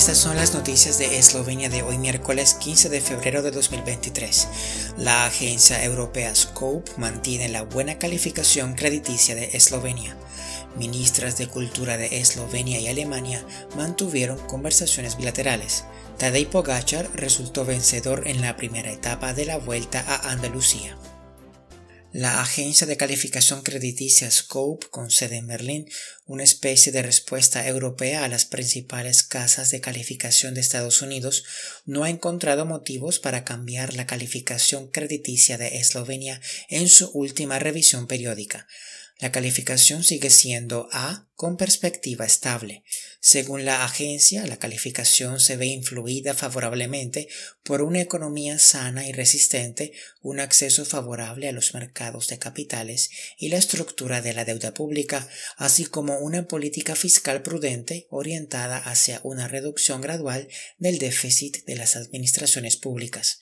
Estas son las noticias de Eslovenia de hoy miércoles 15 de febrero de 2023. La agencia europea Scope mantiene la buena calificación crediticia de Eslovenia. Ministras de Cultura de Eslovenia y Alemania mantuvieron conversaciones bilaterales. Tadej Pogacar resultó vencedor en la primera etapa de la Vuelta a Andalucía. La agencia de calificación crediticia Scope, con sede en Berlín, una especie de respuesta europea a las principales casas de calificación de Estados Unidos, no ha encontrado motivos para cambiar la calificación crediticia de Eslovenia en su última revisión periódica. La calificación sigue siendo A con perspectiva estable. Según la agencia, la calificación se ve influida favorablemente por una economía sana y resistente, un acceso favorable a los mercados de capitales y la estructura de la deuda pública, así como una política fiscal prudente orientada hacia una reducción gradual del déficit de las administraciones públicas.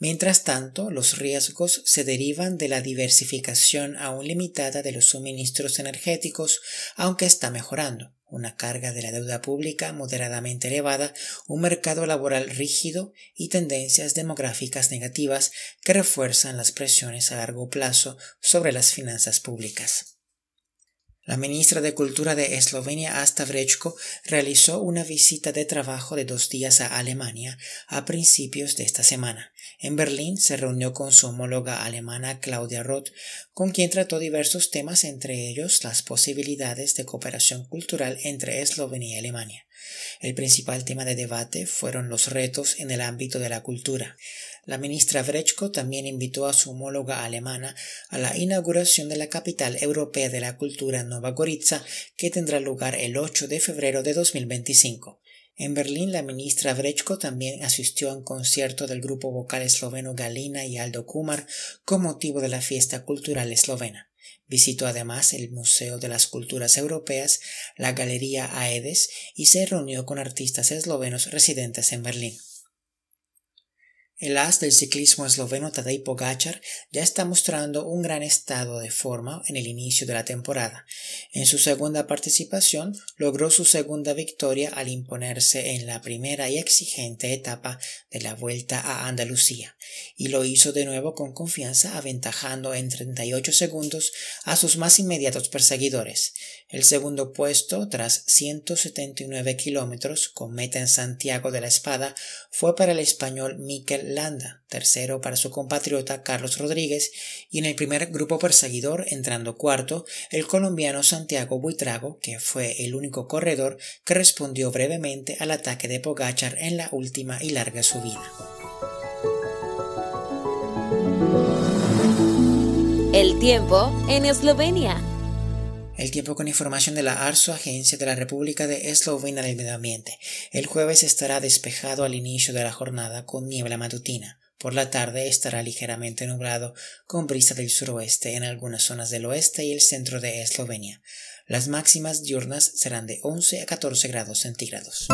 Mientras tanto, los riesgos se derivan de la diversificación aún limitada de los suministros energéticos, aunque está mejorando una carga de la deuda pública moderadamente elevada, un mercado laboral rígido y tendencias demográficas negativas que refuerzan las presiones a largo plazo sobre las finanzas públicas. La ministra de Cultura de Eslovenia, Asta Vrečko, realizó una visita de trabajo de dos días a Alemania a principios de esta semana. En Berlín se reunió con su homóloga alemana Claudia Roth, con quien trató diversos temas, entre ellos las posibilidades de cooperación cultural entre Eslovenia y Alemania. El principal tema de debate fueron los retos en el ámbito de la cultura. La ministra Vrechko también invitó a su homóloga alemana a la inauguración de la capital europea de la cultura Nova Gorica, que tendrá lugar el 8 de febrero de 2025. En Berlín, la ministra Vrechko también asistió a un concierto del grupo vocal esloveno Galina y Aldo Kumar con motivo de la fiesta cultural eslovena. Visitó además el Museo de las Culturas Europeas, la Galería Aedes y se reunió con artistas eslovenos residentes en Berlín. El as del ciclismo esloveno Tadej Pogacar ya está mostrando un gran estado de forma en el inicio de la temporada. En su segunda participación logró su segunda victoria al imponerse en la primera y exigente etapa de la Vuelta a Andalucía, y lo hizo de nuevo con confianza aventajando en 38 segundos a sus más inmediatos perseguidores. El segundo puesto, tras 179 kilómetros con meta en Santiago de la Espada, fue para el español Mikel Landa, tercero para su compatriota Carlos Rodríguez y en el primer grupo perseguidor, entrando cuarto, el colombiano Santiago Buitrago, que fue el único corredor que respondió brevemente al ataque de Pogachar en la última y larga subida. El tiempo en Eslovenia. El tiempo con información de la ARSO, Agencia de la República de Eslovenia del Medio Ambiente. El jueves estará despejado al inicio de la jornada con niebla matutina. Por la tarde estará ligeramente nublado con brisa del suroeste en algunas zonas del oeste y el centro de Eslovenia. Las máximas diurnas serán de 11 a 14 grados centígrados.